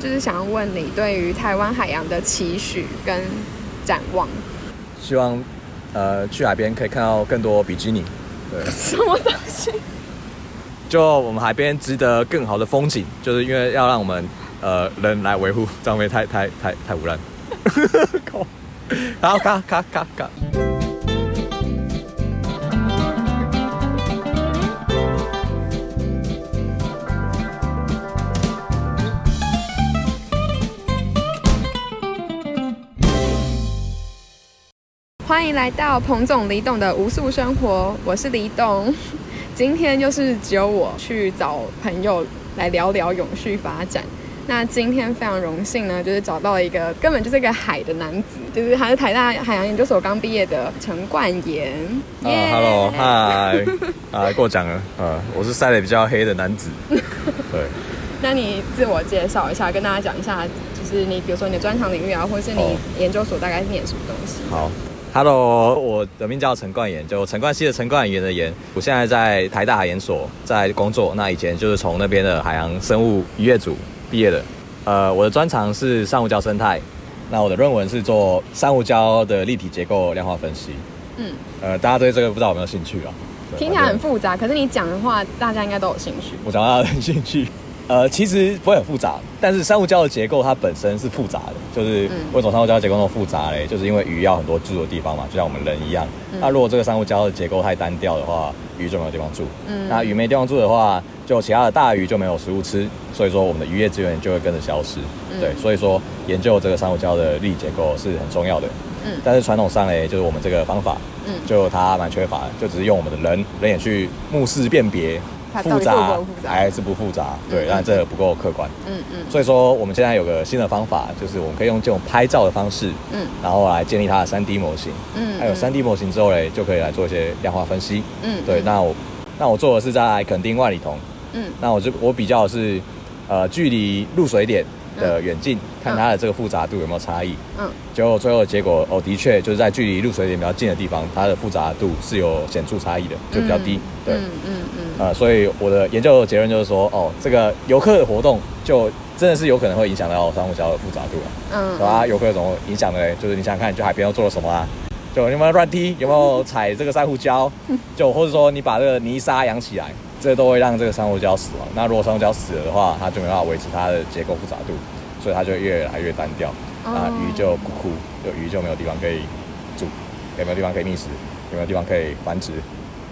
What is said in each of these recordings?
就是想要问你对于台湾海洋的期许跟展望。希望呃去海边可以看到更多比基尼，对，什么东西？就我们海边值得更好的风景，就是因为要让我们呃人来维护，这样会太太太太污染。靠，然后咔咔咔咔。迎来到彭总李董的无数生活，我是李董。今天就是只有我去找朋友来聊聊永续发展。那今天非常荣幸呢，就是找到了一个根本就是一个海的男子，就是他是台大海洋研究所刚毕业的陈冠言。啊，Hello，嗨，啊，过奖了，呃，我是晒得比较黑的男子。对，那你自我介绍一下，跟大家讲一下，就是你比如说你的专长领域啊，或者是你研究所大概是念什么东西？好。Hello，我的名叫陈冠言，就陈冠希的陈冠言的言。我现在在台大海研所在工作，那以前就是从那边的海洋生物渔业组毕业的。呃，我的专长是珊瑚礁生态，那我的论文是做珊瑚礁的立体结构量化分析。嗯，呃，大家对这个不知道有没有兴趣啊？听起来很复杂，可是你讲的话，大家应该都有兴趣。我讲大家有兴趣。呃，其实不会很复杂，但是珊瑚礁的结构它本身是复杂的，就是为什么珊瑚礁结构那么复杂嘞？就是因为鱼要很多住的地方嘛，就像我们人一样。那如果这个珊瑚礁的结构太单调的话，鱼就没有地方住。嗯，那鱼没地方住的话，就其他的大鱼就没有食物吃，所以说我们的渔业资源就会跟着消失。对，所以说研究这个珊瑚礁的力结构是很重要的。嗯，但是传统上嘞，就是我们这个方法，嗯，就它蛮缺乏的，就只是用我们的人人眼去目视辨别。复杂还是不复杂？对，但这不够客观。嗯嗯。所以说，我们现在有个新的方法，就是我们可以用这种拍照的方式，嗯，然后来建立它的三 D 模型。嗯。还有三 D 模型之后嘞，就可以来做一些量化分析。嗯。对，那我那我做的是在垦丁万里桐。嗯。那我就我比较是，呃，距离入水点。的远近，看它的这个复杂度有没有差异。嗯，结果最后的结果哦，的确就是在距离入水点比较近的地方，它的复杂度是有显著差异的，就比较低。对，嗯嗯嗯。呃，所以我的研究的结论就是说，哦，这个游客的活动就真的是有可能会影响到珊瑚礁的复杂度啊。嗯。啊，游客怎么影响的嘞？就是你想想看，就海边又做了什么啊？就有没有乱踢？有没有踩这个珊瑚礁？就或者说你把这个泥沙扬起来？这都会让这个珊瑚礁死亡。那如果珊瑚礁死了的话，它就没办法维持它的结构复杂度，所以它就越来越单调。啊，鱼就枯枯，就鱼就没有地方可以住，有没有地方可以觅食，有没有地方可以繁殖？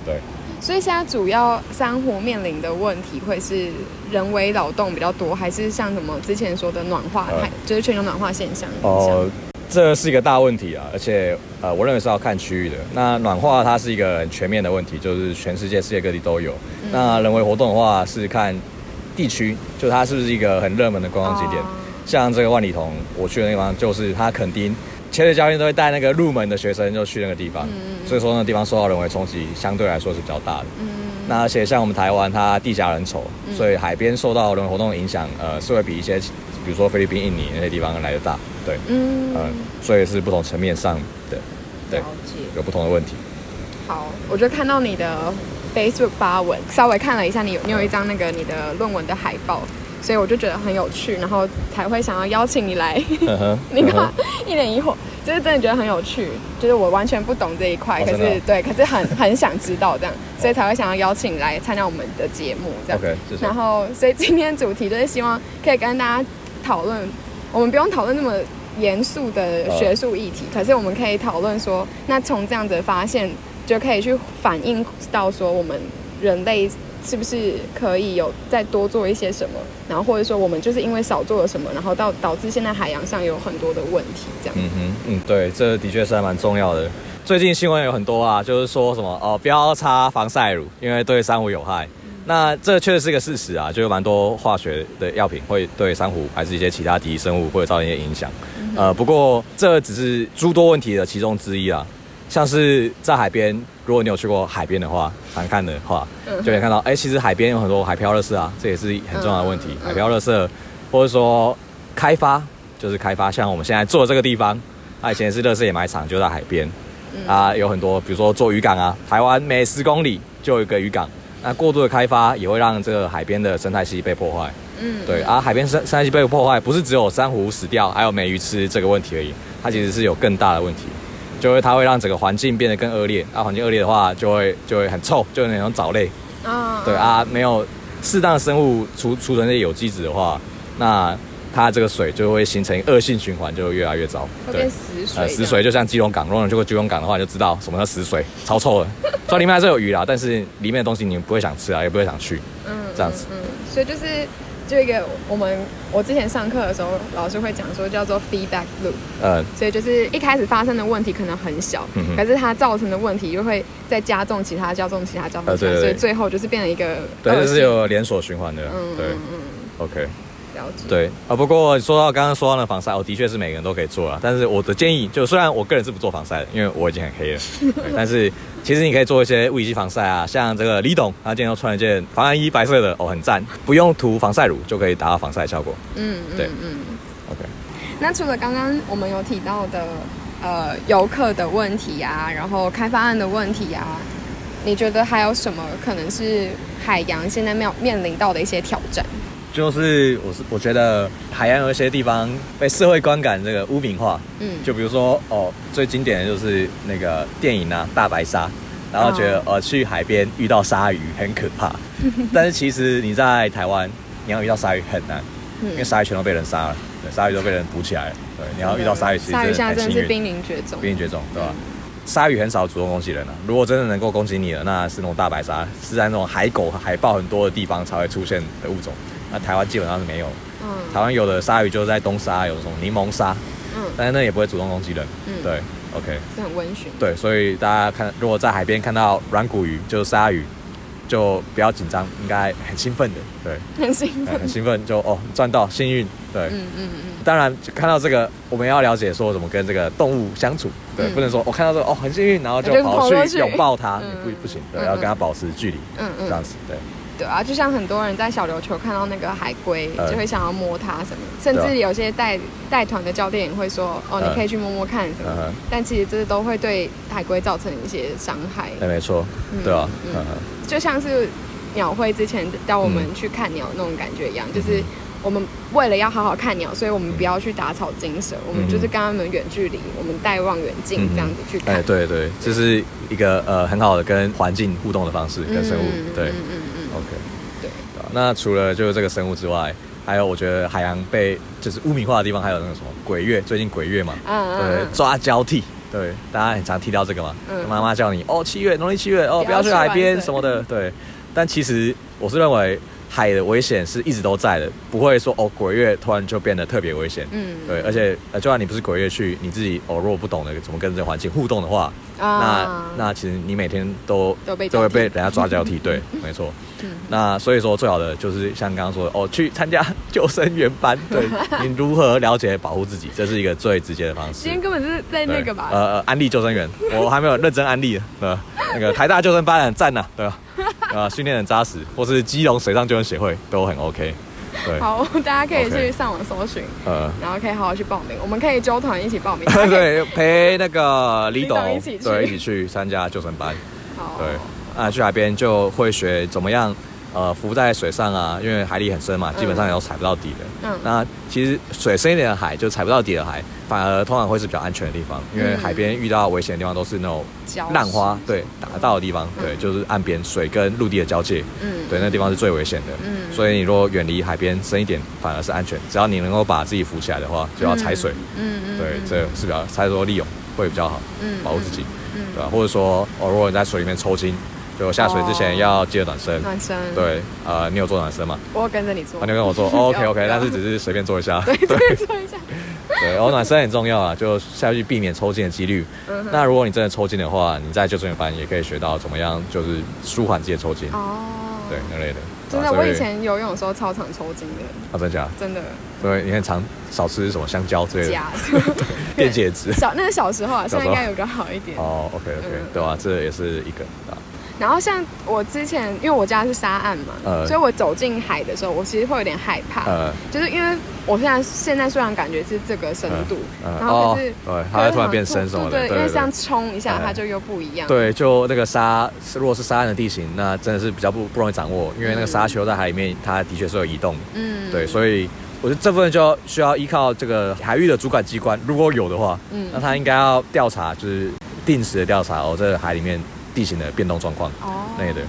对。所以现在主要珊瑚面临的问题会是人为劳动比较多，还是像什么之前说的暖化，就是全球暖化现象？哦。这是一个大问题啊，而且呃，我认为是要看区域的。那暖化它是一个很全面的问题，就是全世界世界各地都有。那人为活动的话是看地区，就它是不是一个很热门的观光景点。像这个万里桐，我去的地方就是它垦丁，潜水教练都会带那个入门的学生就去那个地方，嗯所以说那个地方受到人为冲击相对来说是比较大的。嗯那而且像我们台湾，它地狭人稠，所以海边受到人为活动的影响，呃，是会比一些比如说菲律宾、印尼那些地方来的大。对，嗯，所以是不同层面上的，对，有不同的问题。好，我就看到你的 Facebook 发文，稍微看了一下，你有你有一张那个你的论文的海报，所以我就觉得很有趣，然后才会想要邀请你来。你看一脸疑惑，就是真的觉得很有趣，就是我完全不懂这一块，可是对，可是很很想知道这样，所以才会想要邀请你来参加我们的节目这样。OK，然后所以今天主题就是希望可以跟大家讨论。我们不用讨论那么严肃的学术议题，可是我们可以讨论说，那从这样子的发现就可以去反映到说，我们人类是不是可以有再多做一些什么，然后或者说我们就是因为少做了什么，然后到导致现在海洋上有很多的问题，这样。嗯哼，嗯，对，这的确是还蛮重要的。最近新闻有很多啊，就是说什么哦，不要擦防晒乳，因为对珊瑚有害。那这确实是一个事实啊，就有蛮多化学的药品会对珊瑚还是一些其他敌生物会造成一些影响。呃，不过这只是诸多问题的其中之一啊。像是在海边，如果你有去过海边的话，常看的话，就可以看到，哎，其实海边有很多海漂垃圾啊，这也是很重要的问题。海漂垃圾，或者说开发，就是开发，像我们现在做的这个地方，它以前是垃圾掩埋场，就在海边。啊，有很多，比如说做渔港啊，台湾每十公里就有一个渔港。那过度的开发也会让这个海边的生态系被破坏，嗯，对啊，海边生生态系被破坏，不是只有珊瑚死掉，还有美鱼吃这个问题而已，它其实是有更大的问题，就会它会让整个环境变得更恶劣，啊，环境恶劣的话，就会就会很臭，就那种藻类，啊，对啊，没有适当的生物储储存那些有机质的话，那。它这个水就会形成恶性循环，就越来越糟。对，死水。呃，死水就像基隆港，如果你去过基隆港的话，就知道什么叫死水，超臭的。虽然里面还是有鱼啦，但是里面的东西你不会想吃啊，也不会想去。嗯，这样子。嗯，所以就是就一个我们我之前上课的时候，老师会讲说叫做 feedback loop。嗯。所以就是一开始发生的问题可能很小，可是它造成的问题又会再加重其他，加重其他，加重其他，所以最后就是变成一个。对，就是有连锁循环的。嗯。对。嗯。OK。对啊，不过说到刚刚说到的防晒，我的确是每个人都可以做啊。但是我的建议，就虽然我个人是不做防晒的，因为我已经很黑了，但是其实你可以做一些物理性防晒啊，像这个李董，他今天又穿了一件防寒衣，白色的哦，很赞，不用涂防晒乳就可以达到防晒效果。嗯，对，嗯，OK。那除了刚刚我们有提到的呃游客的问题啊，然后开发案的问题啊，你觉得还有什么可能是海洋现在面面临到的一些挑战？就是我是我觉得海洋有一些地方被社会观感这个污名化，嗯，就比如说哦，最经典的就是那个电影啊《大白鲨》，然后觉得呃去海边遇到鲨鱼很可怕，但是其实你在台湾你要遇到鲨鱼很难，因为鲨鱼全都被人杀了，对，鲨鱼都被人捕起来了，对，你要遇到鲨鱼其实鲨鱼现在真的是濒临绝种，濒临绝种，对吧？鲨鱼很少主动攻击人啊，如果真的能够攻击你了，那是那种大白鲨，是在那种海狗、海豹很多的地方才会出现的物种。那台湾基本上是没有，嗯，台湾有的鲨鱼就是在东沙，有什么柠檬鲨，嗯，但是那也不会主动攻击人，嗯，对，OK，是很温驯，对，所以大家看，如果在海边看到软骨鱼，就是鲨鱼，就不要紧张，应该很兴奋的，对，很兴奋，很兴奋，就哦赚到幸运，对，嗯嗯嗯，当然看到这个，我们要了解说怎么跟这个动物相处，对，不能说我看到这个哦很幸运，然后就跑去拥抱它，不不行，对，要跟它保持距离，嗯嗯，这样子，对。对啊，就像很多人在小琉球看到那个海龟，就会想要摸它什么，甚至有些带带团的教练也会说，哦，你可以去摸摸看什么。但其实这都会对海龟造成一些伤害。哎，没错，对啊，嗯。就像是鸟会之前带我们去看鸟那种感觉一样，就是我们为了要好好看鸟，所以我们不要去打草惊蛇，我们就是跟他们远距离，我们带望远镜这样子去看。哎，对对，这是一个呃很好的跟环境互动的方式，跟生物对。OK，对，那除了就是这个生物之外，还有我觉得海洋被就是污名化的地方，还有那个什么鬼月，最近鬼月嘛，嗯对，抓交替，对，大家很常提到这个嘛，妈妈叫你哦，七月农历七月哦，不要去海边什么的，对，但其实我是认为。海的危险是一直都在的，不会说哦鬼月突然就变得特别危险。嗯，对，而且呃，就算你不是鬼月去，你自己哦，如果不懂得怎么跟这个环境互动的话，那那其实你每天都都会被人家抓交替。对，没错。嗯，那所以说最好的就是像刚刚说的哦，去参加 救生员班。对，你如何了解保护自己，这是一个最直接的方式。今天根本是在那个吧？呃，安利救生员，我还没有认真安利呃那个台大救生班很赞呐，对吧？啊，训练很扎实，或是基隆水上救援协会都很 OK。对，好，大家可以去上网搜寻，呃，然后可以好好去报名。我们可以揪团一起报名，对，陪那个李董一起对一起去参加救生班。好，对，啊，去海边就会学怎么样。呃，浮在水上啊，因为海里很深嘛，基本上也都踩不到底的。嗯，那其实水深一点的海，就踩不到底的海，反而通常会是比较安全的地方。因为海边遇到危险的地方都是那种浪花，对，打到的地方，对，就是岸边水跟陆地的交界。嗯，对，那地方是最危险的。嗯，所以你如果远离海边深一点，反而是安全。只要你能够把自己浮起来的话，就要踩水。嗯嗯，对，这是比较踩多利用会比较好，嗯，保护自己，嗯，对吧？或者说，哦，如果你在水里面抽筋。就下水之前要记得暖身，暖身。对，呃，你有做暖身吗？我跟着你做。你跟我做，OK OK，但是只是随便做一下。对，对，做一下。对，然后暖身很重要啊，就下去避免抽筋的几率。那如果你真的抽筋的话，你在救生员班也可以学到怎么样，就是舒缓自己的抽筋。哦。对，那类的。真的，我以前游泳的时候超常抽筋的。啊，真假？真的。所以你很常少吃什么香蕉之类的。假的。电解质。小那是小时候啊，现在应该有个好一点。哦，OK OK，对吧？这也是一个啊。然后像我之前，因为我家是沙岸嘛，所以我走进海的时候，我其实会有点害怕，就是因为我现在现在虽然感觉是这个深度，然后可是对，它会突然变深什么的，对，因为这样冲一下，它就又不一样。对，就那个沙，如果是沙岸的地形，那真的是比较不不容易掌握，因为那个沙丘在海里面，它的确是有移动。嗯，对，所以我觉得这部分就要需要依靠这个海域的主管机关，如果有的话，嗯，那他应该要调查，就是定时的调查哦，这个海里面地形的变动状况哦，那的。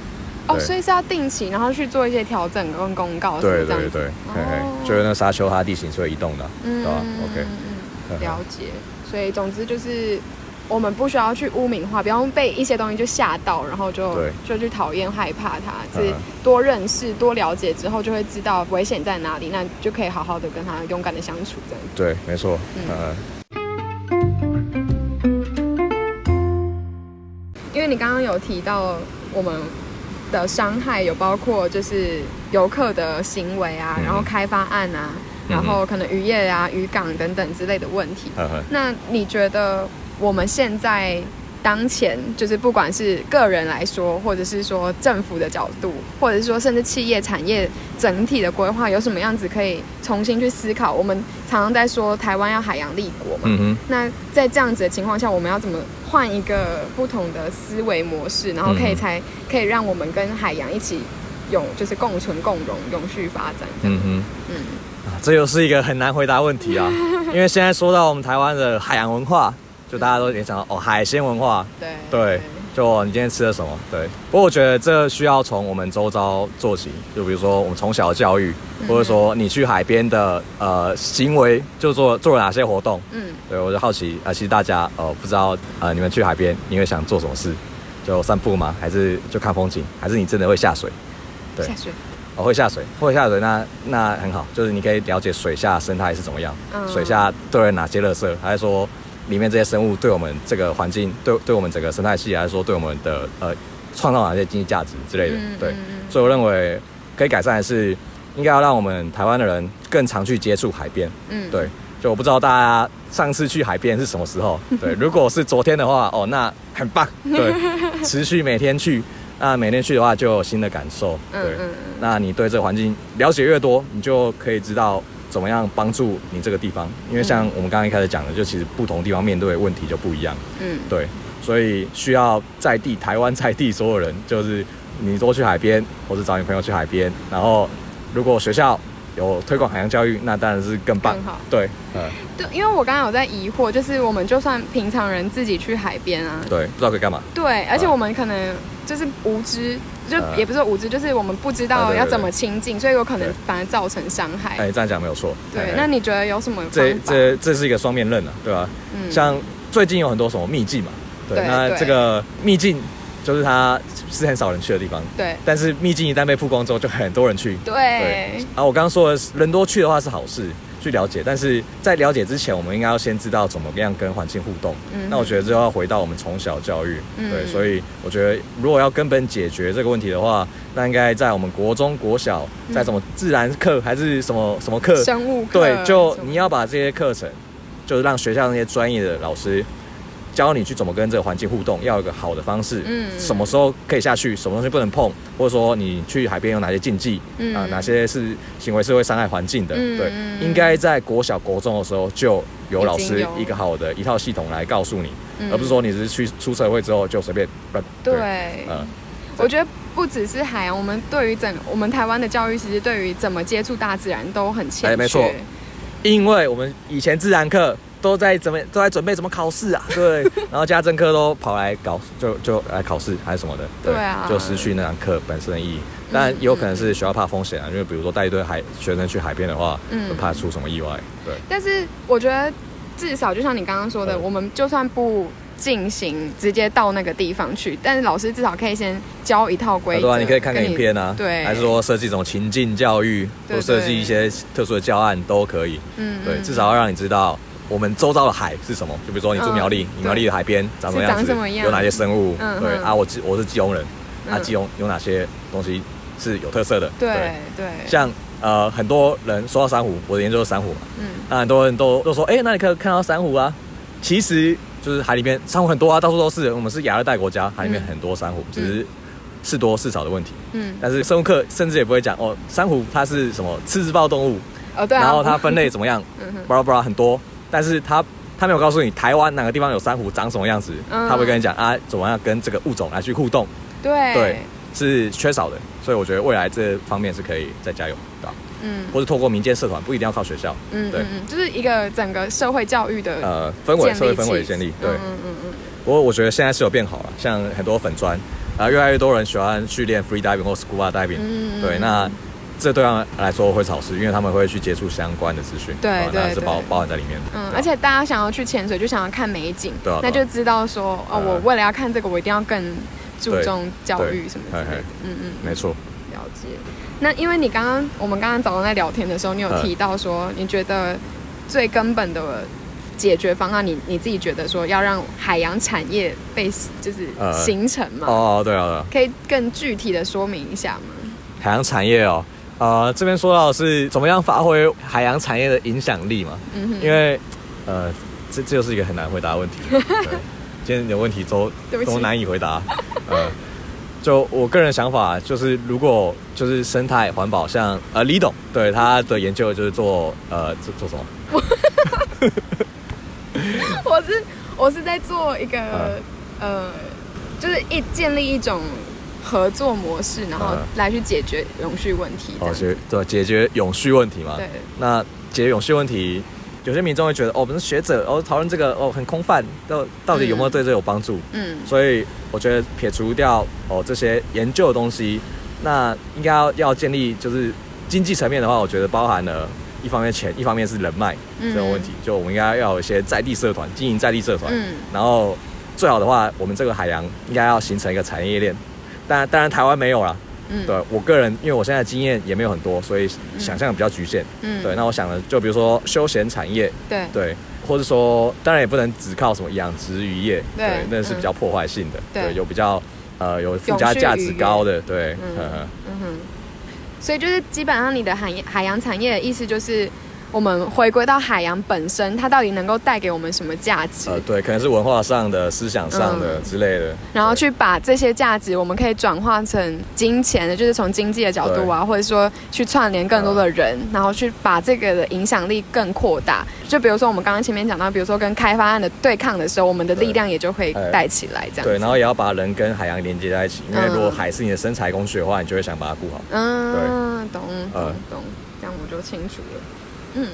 哦，所以是要定期，然后去做一些调整跟公告，对对对，嘿嘿，就是那沙丘它地形是会移动的，对吧？OK，了解。所以总之就是我们不需要去污名化，不用被一些东西就吓到，然后就就去讨厌害怕它，是多认识多了解之后就会知道危险在哪里，那就可以好好的跟他勇敢的相处这样。对，没错。嗯。因为你刚刚有提到我们。的伤害有包括就是游客的行为啊，然后开发案啊，然后可能渔业啊、渔港等等之类的问题。那你觉得我们现在？当前就是不管是个人来说，或者是说政府的角度，或者是说甚至企业产业整体的规划，有什么样子可以重新去思考？我们常常在说台湾要海洋立国嘛，那在这样子的情况下，我们要怎么换一个不同的思维模式，然后可以才可以让我们跟海洋一起永就是共存共荣、永续发展？嗯哼，嗯，这又是一个很难回答问题啊，因为现在说到我们台湾的海洋文化。就大家都联想到哦，海鲜文化，对对，就你今天吃了什么？对，不过我觉得这需要从我们周遭做起，就比如说我们从小的教育，或者说你去海边的呃行为，就做做了哪些活动？嗯，对我就好奇啊，其实大家呃不知道呃你们去海边你会想做什么事？就散步吗？还是就看风景？还是你真的会下水？对，下水，我会下水，会下水，那那很好，就是你可以了解水下生态是怎么样，水下都有哪些垃圾，还是说？里面这些生物对我们这个环境，对对我们整个生态系来说，对我们的呃创造哪些经济价值之类的，对，所以我认为可以改善的是，应该要让我们台湾的人更常去接触海边，嗯，对，就我不知道大家上次去海边是什么时候，对，如果是昨天的话，哦，那很棒，对，持续每天去，那每天去的话就有新的感受，对，那你对这个环境了解越多，你就可以知道。怎么样帮助你这个地方？因为像我们刚刚一开始讲的，就其实不同地方面对的问题就不一样。嗯，对，所以需要在地台湾在地所有人，就是你多去海边，或者找你朋友去海边。然后，如果学校有推广海洋教育，那当然是更棒。好，对，嗯，对，因为我刚刚有在疑惑，就是我们就算平常人自己去海边啊，对，不知道可以干嘛。对，而且我们可能就是无知。就也不是无知，就是我们不知道要怎么亲近，所以有可能反而造成伤害。哎，这样讲没有错。对，那你觉得有什么？这这这是一个双面刃啊，对吧？嗯。像最近有很多什么秘境嘛，对，那这个秘境就是它是很少人去的地方。对。但是秘境一旦被曝光之后，就很多人去。对。对。啊，我刚刚说的人多去的话是好事。去了解，但是在了解之前，我们应该要先知道怎么样跟环境互动。嗯，那我觉得这要回到我们从小教育。嗯，对，所以我觉得如果要根本解决这个问题的话，那应该在我们国中、国小，在什么自然课还是什么什么课？生物课。对，就你要把这些课程，就是让学校那些专业的老师。教你去怎么跟这个环境互动，要有个好的方式。嗯，什么时候可以下去，什么东西不能碰，或者说你去海边有哪些禁忌，嗯啊，哪些是行为是会伤害环境的？对，应该在国小国中的时候就有老师一个好的一套系统来告诉你，而不是说你只是去出社会之后就随便。对，嗯，我觉得不只是海洋，我们对于整我们台湾的教育，其实对于怎么接触大自然都很欠缺。没错，因为我们以前自然课。都在怎么都在准备怎么考试啊？对，然后家政课都跑来搞，就就来考试还是什么的，对啊，就失去那堂课本身的意义。但也有可能是学校怕风险啊，因为比如说带一堆海学生去海边的话，嗯，怕出什么意外。对。但是我觉得至少就像你刚刚说的，我们就算不进行直接到那个地方去，但是老师至少可以先教一套规则。对啊，你可以看个影片啊，对，还是说设计一种情境教育，或设计一些特殊的教案都可以。嗯，对，至少要让你知道。我们周遭的海是什么？就比如说你住苗栗，苗栗的海边长什么样子？有哪些生物？对啊，我我是基隆人，啊，基隆有哪些东西是有特色的？对对，像呃很多人说到珊瑚，我的研究是珊瑚嘛，嗯，那很多人都都说，哎，那你可以看到珊瑚啊。其实就是海里面珊瑚很多啊，到处都是。我们是亚热带国家，海里面很多珊瑚，只是是多是少的问题。嗯，但是生物课甚至也不会讲哦，珊瑚它是什么刺之暴动物。哦对啊，然后它分类怎么样，巴拉巴拉很多，但是他他没有告诉你台湾哪个地方有珊瑚长什么样子，他会跟你讲啊，怎么样跟这个物种来去互动，对。对，是缺少的，所以我觉得未来这方面是可以再加油，对吧？嗯，或是透过民间社团，不一定要靠学校，嗯，对，就是一个整个社会教育的呃氛围，社会氛围建立，对，嗯嗯嗯。不过我觉得现在是有变好了，像很多粉砖啊，越来越多人喜欢去练 free diving 或 scuba diving，嗯。对，那这对他们来说会好事，因为他们会去接触相关的资讯，对对，是包包含在里面的。嗯，而且大家想要去潜水，就想要看美景，对，那就知道说，哦，我为了要看这个，我一定要更注重教育什么之类的，嗯嗯，没错。了解。那因为你刚刚我们刚刚早上在聊天的时候，你有提到说，你觉得最根本的解决方案，你你自己觉得说要让海洋产业被就是形成嘛？哦，对啊，可以更具体的说明一下吗？海洋产业哦，呃，这边说到的是怎么样发挥海洋产业的影响力嘛？嗯哼，因为呃，这这就是一个很难回答的问题。今天有问题都都难以回答。呃。就我个人想法，就是如果就是生态环保，像呃李董对他的研究就是做呃做做什么？我是我是在做一个呃，就是一建立一种合作模式，然后来去解决永续问题。哦，解对解决永续问题嘛？对。那解决永续问题。有些民众会觉得，哦，我们是学者，哦，讨论这个，哦，很空泛，到到底有没有对这有帮助？嗯，所以我觉得撇除掉哦这些研究的东西，那应该要要建立就是经济层面的话，我觉得包含了一方面钱，一方面是人脉这种问题。就我们应该要有一些在地社团经营在地社团，嗯，然后最好的话，我们这个海洋应该要形成一个产业链。当然，当然台湾没有了。嗯，对我个人，因为我现在经验也没有很多，所以想象比较局限。嗯，对，那我想的就比如说休闲产业，对对，或者说当然也不能只靠什么养殖渔业，对，那是比较破坏性的，对，有比较呃有附加价值高的，对，嗯哼，所以就是基本上你的海海洋产业的意思就是。我们回归到海洋本身，它到底能够带给我们什么价值？呃，对，可能是文化上的、思想上的之类的。然后去把这些价值，我们可以转化成金钱的，就是从经济的角度啊，或者说去串联更多的人，然后去把这个的影响力更扩大。就比如说我们刚刚前面讲到，比如说跟开发案的对抗的时候，我们的力量也就会带起来，这样。对，然后也要把人跟海洋连接在一起，因为如果海是你的生财工具的话，你就会想把它顾好。嗯，对，懂，懂，懂，这样我就清楚了。嗯，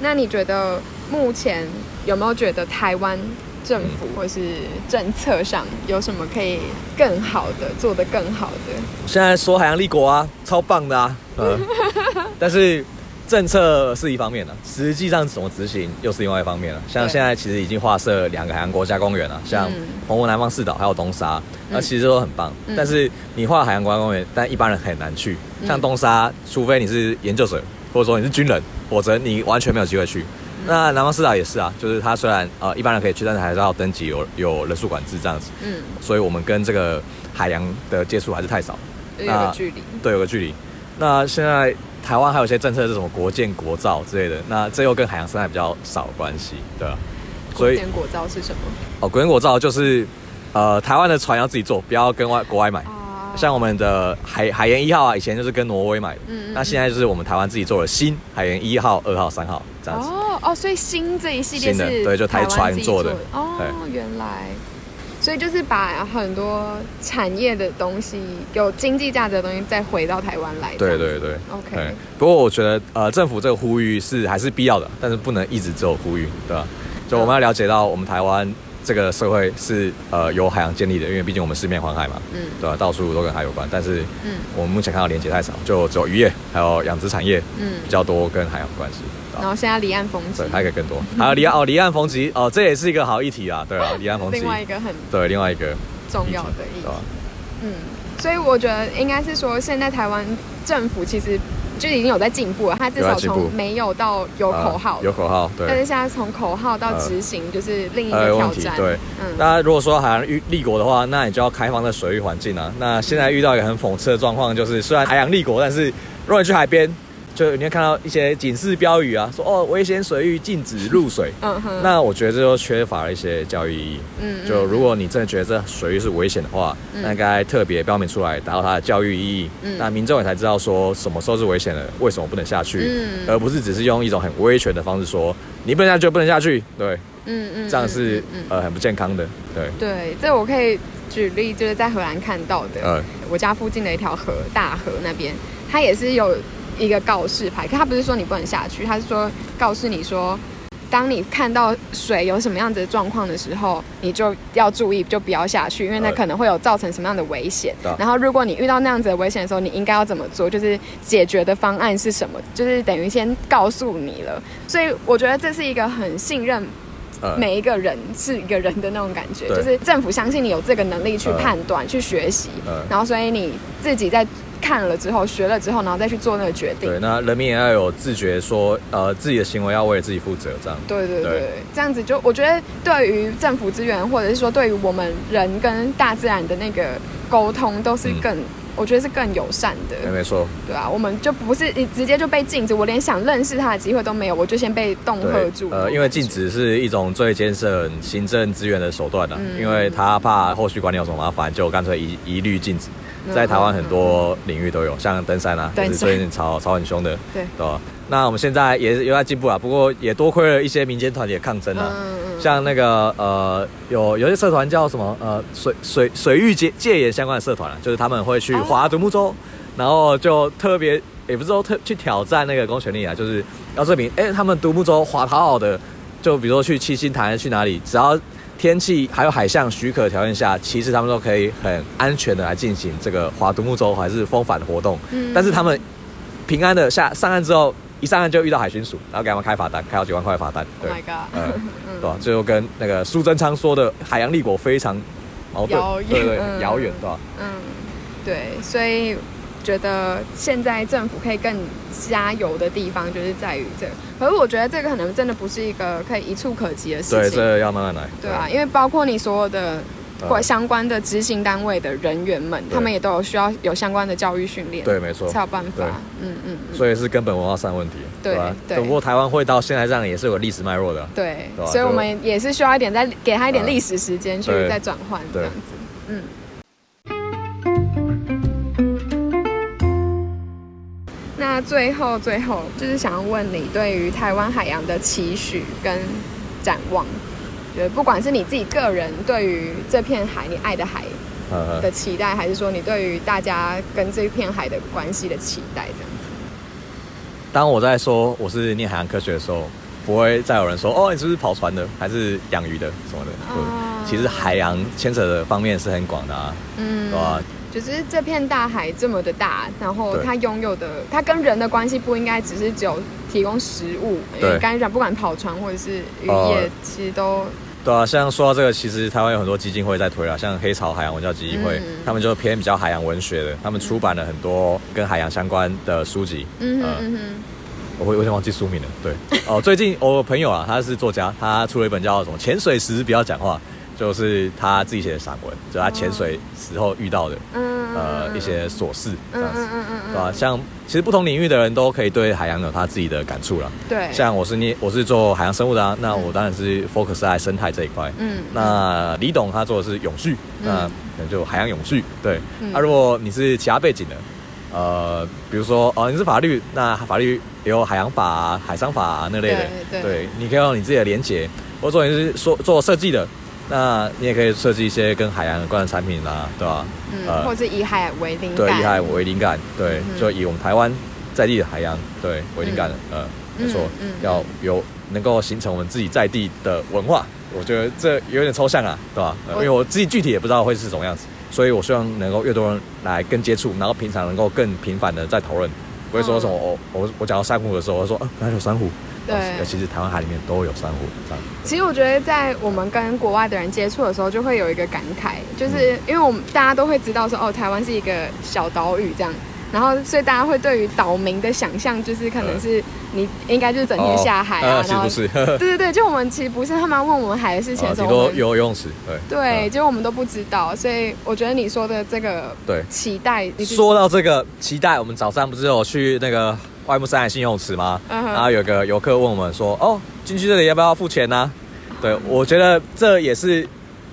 那你觉得目前有没有觉得台湾政府或是政策上有什么可以更好的做得更好的？现在说海洋立国啊，超棒的啊，嗯，但是政策是一方面的，实际上怎么执行又是另外一方面了。像现在其实已经划设两个海洋国家公园了，像澎湖南方四岛还有东沙，那其实都很棒。但是你划海洋国家公园，但一般人很难去。像东沙，除非你是研究生。或者说你是军人，否则你完全没有机会去。那南方四岛也是啊，就是它虽然呃一般人可以去，但是还是要登记，有有人数管制这样子。嗯，所以我们跟这个海洋的接触还是太少。有个距离。对，有个距离。那现在台湾还有一些政策是什么国建国造之类的，那这又跟海洋生态比较少关系，对吧？国建国造是什么？哦，国建国造就是呃台湾的船要自己做，不要跟外国外买。像我们的海海盐一号啊，以前就是跟挪威买的，嗯那现在就是我们台湾自己做的新海盐一号、二号、三号这样子。哦哦，所以新这一系列是对，就台船做的。哦，原来，所以就是把很多产业的东西，有经济价值的东西，再回到台湾来。对对对，OK。不过我觉得，呃，政府这个呼吁是还是必要的，但是不能一直只有呼吁，对吧？就我们要了解到，我们台湾。这个社会是呃由海洋建立的，因为毕竟我们四面环海嘛，嗯，对吧？到处都跟海有关。但是，嗯，我们目前看到连接太少，就只有渔业还有养殖产业，嗯，比较多跟海洋关系。然后现在离岸风机，对，还可以更多。还有离岸哦，离岸风机哦，这也是一个好议题啊，对啊，离岸风机，另外一个很对，另外一个重要的议题，嗯，所以我觉得应该是说，现在台湾政府其实。就已经有在进步了，他至少从没有到有口号，有口号，对。但是现在从口号到执行，就是另一个挑战。对，嗯。那如果说海洋立国的话，那你就要开放的水域环境啊。那现在遇到一个很讽刺的状况，就是虽然海洋立国，但是如果你去海边，就你会看到一些警示标语啊，说哦危险水域禁止入水。嗯哼。那我觉得这就缺乏了一些教育意义。嗯。就如果你真的觉得这水域是危险的话，那应该特别标明出来，达到它的教育意义。嗯。那民众也才知道说什么时候是危险的，为什么不能下去。嗯。而不是只是用一种很威权的方式说你不能下去就不能下去。对。嗯嗯。这样是呃很不健康的。对。对，这我可以举例，就是在荷兰看到的。嗯。我家附近的一条河，大河那边，它也是有。一个告示牌，可他不是说你不能下去，他是说告诉你说，当你看到水有什么样子的状况的时候，你就要注意，就不要下去，因为那可能会有造成什么样的危险。然后，如果你遇到那样子的危险的时候，你应该要怎么做？就是解决的方案是什么？就是等于先告诉你了。所以，我觉得这是一个很信任每一个人是一个人的那种感觉，就是政府相信你有这个能力去判断、去学习，然后所以你自己在。看了之后，学了之后，然后再去做那个决定。对，那人民也要有自觉，说呃自己的行为要为自己负责，这样。对对对，这样子就我觉得对于政府资源，或者是说对于我们人跟大自然的那个沟通，都是更我觉得是更友善的。没错。对啊，我们就不是你直接就被禁止，我连想认识他的机会都没有，我就先被恫吓住。呃，因为禁止是一种最节省行政资源的手段的，因为他怕后续管理有什么麻烦，就干脆一一律禁止。在台湾很多领域都有，像登山啊，也是最近吵吵很凶的，对，对吧？那我们现在也有在进步啊，不过也多亏了一些民间团体的抗争啊，像那个呃，有有些社团叫什么呃水水水域戒戒严相关的社团啊，就是他们会去划独木舟，然后就特别也不是说特去挑战那个公权力啊，就是要证明哎，他们独木舟划好好的，就比如说去七星潭去哪里，只要。天气还有海象许可条件下，其实他们都可以很安全的来进行这个划独木舟还是风帆的活动。嗯，但是他们平安的下上岸之后，一上岸就遇到海巡署，然后给他们开罚单，开好几万块罚单。对，嗯，对吧？最后跟那个苏贞昌说的海洋立国非常矛盾，对对，遥远，对吧？嗯，对，所以。觉得现在政府可以更加油的地方，就是在于这。可是我觉得这个可能真的不是一个可以一触可及的事情。对，这要慢慢来。对啊，因为包括你所有的或相关的执行单位的人员们，他们也都有需要有相关的教育训练。对，没错，才有办法。嗯嗯。所以是根本文化上问题，对吧？对。不过台湾会到现在这样，也是有历史脉络的。对。所以我们也是需要一点，再给他一点历史时间去再转换这样子。嗯。那最后，最后就是想要问你对于台湾海洋的期许跟展望，呃，不管是你自己个人对于这片海，你爱的海的期待，还是说你对于大家跟这片海的关系的期待，这样子。当我在说我是念海洋科学的时候，不会再有人说哦，你是不是跑船的，还是养鱼的什么的？哦，其实海洋牵扯的方面是很广的啊，嗯，对吧？就是这片大海这么的大，然后它拥有的，它跟人的关系不应该只是只有提供食物。对，刚才讲不管跑船或者是渔业，其实都对啊。像说到这个，其实台湾有很多基金会在推啊，像黑潮海洋文教基金会，他们就偏比较海洋文学的，他们出版了很多跟海洋相关的书籍。嗯嗯我会有点忘记书名了。对哦，最近我朋友啊，他是作家，他出了一本叫什么《潜水时不要讲话》。就是他自己写的散文，就他潜水时候遇到的，呃，一些琐事这样子，对吧？像其实不同领域的人都可以对海洋有他自己的感触了。对，像我是你，我是做海洋生物的啊，那我当然是 focus 在生态这一块。嗯，那李董他做的是永续，那可能就海洋永续。对，那如果你是其他背景的，呃，比如说哦，你是法律，那法律有海洋法、海商法那类的，对，你可以用你自己的连结，或者说你是说做设计的。那你也可以设计一些跟海洋有关的产品啦，对吧？嗯，或者以海为灵感。对，以海为灵感，对，就以我们台湾在地的海洋对为灵感的，呃，没错，要有能够形成我们自己在地的文化。我觉得这有点抽象啊，对吧？因为我自己具体也不知道会是什么样子，所以我希望能够越多人来跟接触，然后平常能够更频繁的在讨论，不会说什么我我我讲到珊瑚的时候，我说啊，哪有珊瑚？对，其实台湾海里面都有珊瑚。这样，其实我觉得在我们跟国外的人接触的时候，就会有一个感慨，就是因为我们大家都会知道说，哦，台湾是一个小岛屿这样。然后，所以大家会对于岛民的想象，就是可能是你应该就是整天下海啊，然后 对对对，就我们其实不是他们问我们海的事情的时候，多游泳池，对。对，就我们都不知道，所以我觉得你说的这个对期待，说到这个期待，我们早上不是有去那个外木山的游泳池吗？然后有个游客问我们说：“哦，进去这里要不要付钱呢？”对，我觉得这也是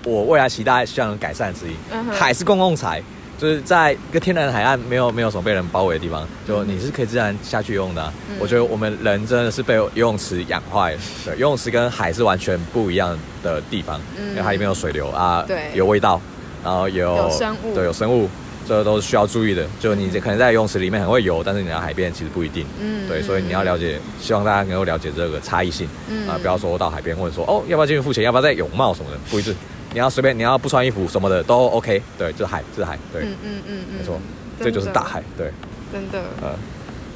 我未来期待希望能改善之一。海是公共财，就是在一个天然海岸，没有没有什么被人包围的地方，就你是可以自然下去游泳的。我觉得我们人真的是被游泳池养坏了。对，游泳池跟海是完全不一样的地方，因为它里面有水流啊，对，有味道，然后有生物，对，有生物。这都是需要注意的，就你可能在游泳池里面很会游，但是你在海边其实不一定。嗯，对，所以你要了解，希望大家能够了解这个差异性。嗯啊，不要说到海边或者说哦，要不要进去付钱，要不要戴泳帽什么的，不一致。你要随便，你要不穿衣服什么的都 OK。对，这海，这海。对，嗯嗯嗯嗯，没错，这就是大海。对，真的。嗯，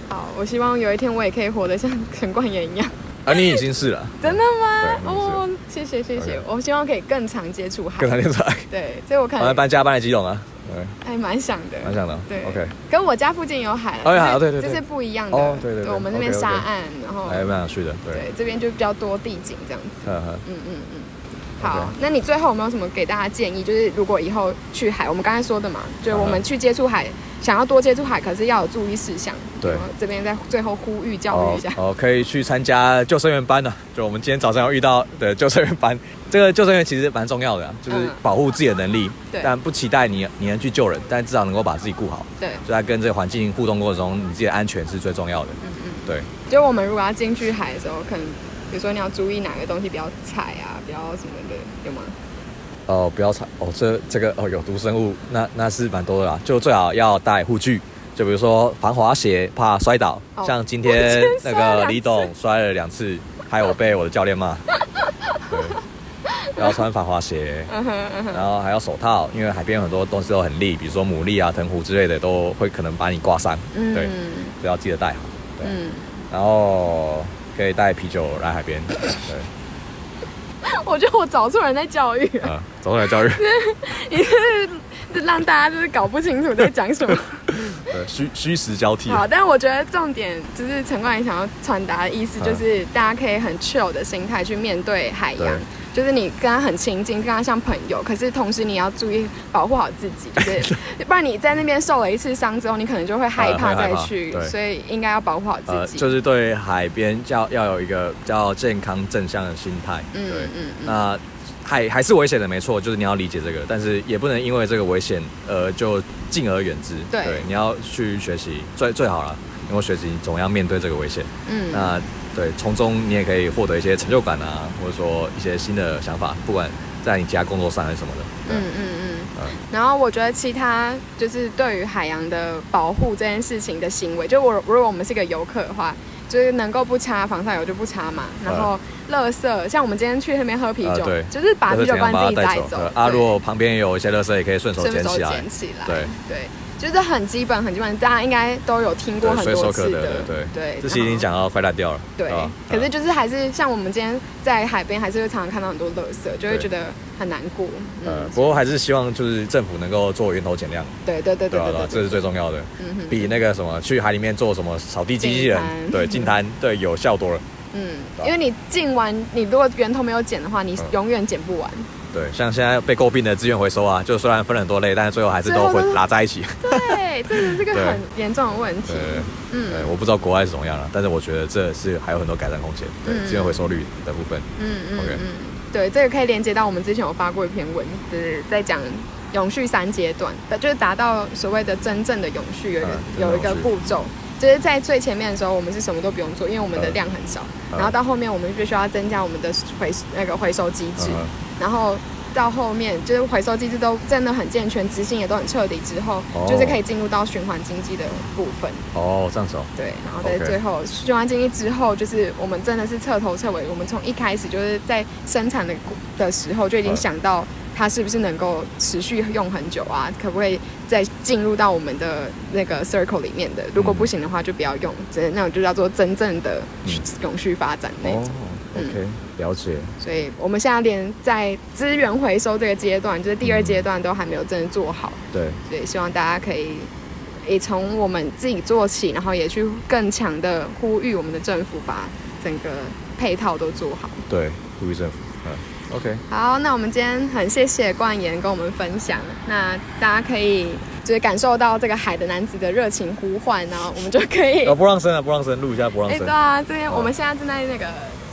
好，我希望有一天我也可以活得像陈冠言一样。啊，你已经是了。真的吗？哦，谢谢谢谢，我希望可以更常接触海。更常接触海。对，所以我看。我搬家搬来基隆啊。还蛮想的，蛮想的。对，OK。跟我家附近有海，哦，对对对，这是不一样的。哦，对对对，我们那边沙岸，然后还蛮想去的。对，这边就比较多地景这样子。嗯嗯嗯嗯。好，那你最后有没有什么给大家建议？就是如果以后去海，我们刚才说的嘛，就是我们去接触海，想要多接触海，可是要有注意事项。对，这边在最后呼吁教育一下。哦，可以去参加救生员班的，就我们今天早上要遇到的救生员班。这个救生员其实蛮重要的，就是保护自己的能力，但不期待你你能去救人，但至少能够把自己顾好。对，就在跟这个环境互动过程中，你自己的安全是最重要的。嗯嗯，对。就我们如果要进去海的时候，可能比如说你要注意哪个东西不要踩啊，不要什么的，有吗？哦，不要踩哦，这这个哦有毒生物，那那是蛮多的啦，就最好要带护具，就比如说防滑鞋，怕摔倒。像今天那个李董摔了两次，害我被我的教练骂。对。要穿防滑鞋，然后还要手套，因为海边有很多东西都很利，比如说牡蛎啊、藤壶之类的，都会可能把你刮伤。对，所以要记得带好。对，然后可以带啤酒来海边。对，我觉得我找错人在教育啊，找错人教育，你是让大家就是搞不清楚在讲什么。对，虚虚实交替。好，但是我觉得重点就是陈冠宇想要传达的意思，就是大家可以很 chill 的心态去面对海洋。就是你跟他很亲近，跟他像朋友，可是同时你要注意保护好自己，就是 不然你在那边受了一次伤之后，你可能就会害怕再去，所以应该要保护好自己。就是对海边要要有一个比较健康正向的心态。嗯嗯。那海还是危险的，没错，就是你要理解这个，但是也不能因为这个危险呃就敬而远之。对，你要去学习最最好了，因为学习总要面对这个危险。嗯。那。对，从中你也可以获得一些成就感啊，或者说一些新的想法，不管在你其他工作上还是什么的。嗯嗯嗯。然后我觉得其他就是对于海洋的保护这件事情的行为，就我如果我们是一个游客的话，就是能够不擦防晒油就不擦嘛。然后，垃圾像我们今天去那边喝啤酒，就是把啤酒罐自己带走。啊，如果旁边有一些垃圾，也可以顺手捡起来。捡起来。对对。就是很基本，很基本，大家应该都有听过很多次的，对对。这期已经讲到快烂掉了。对，可是就是还是像我们今天在海边，还是会常常看到很多垃圾，就会觉得很难过。呃，不过还是希望就是政府能够做源头减量。对对对对对，这是最重要的。嗯哼。比那个什么去海里面做什么扫地机器人，对，进滩，对，有效多了。嗯，因为你进完，你如果源头没有减的话，你永远减不完。对，像现在被诟病的资源回收啊，就虽然分了很多类，但是最后还是都混拉在一起。对，这是这个很严重的问题。嗯，我不知道国外是怎么样了，但是我觉得这是还有很多改善空间。对，资源回收率的部分。嗯嗯 OK。对，这个可以连接到我们之前有发过一篇文，就是在讲永续三阶段，就是达到所谓的真正的永续有一个有一个步骤。就是在最前面的时候，我们是什么都不用做，因为我们的量很少。然后到后面，我们必须要增加我们的回那个回收机制。然后到后面，就是回收机制都真的很健全，执行也都很彻底之后，就是可以进入到循环经济的部分。哦，这样子。对，然后在最后循环经济之后，就是我们真的是彻头彻尾，我们从一开始就是在生产的的时候就已经想到。它是不是能够持续用很久啊？可不可以再进入到我们的那个 circle 里面的？如果不行的话，就不要用。这那种就叫做真正的永续发展那种。OK，了解。所以我们现在连在资源回收这个阶段，就是第二阶段都还没有真的做好。对。所以希望大家可以也从我们自己做起，然后也去更强的呼吁我们的政府把整个配套都做好。对，呼吁政府。嗯。OK，好，那我们今天很谢谢冠言跟我们分享。那大家可以就是感受到这个海的男子的热情呼唤，然后我们就可以。不让声啊，不让声，录一下不让声。对啊，这边我们现在正在那个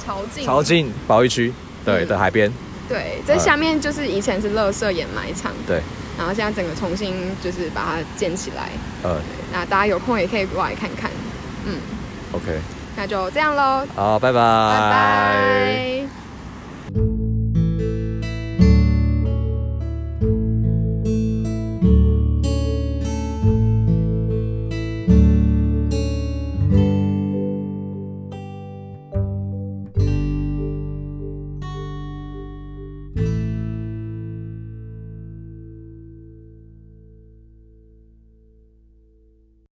潮境。潮境保育区，对的海边。对，这下面就是以前是乐色掩埋场。对。然后现在整个重新就是把它建起来。呃。那大家有空也可以过来看看。嗯。OK。那就这样喽。好，拜拜。拜拜。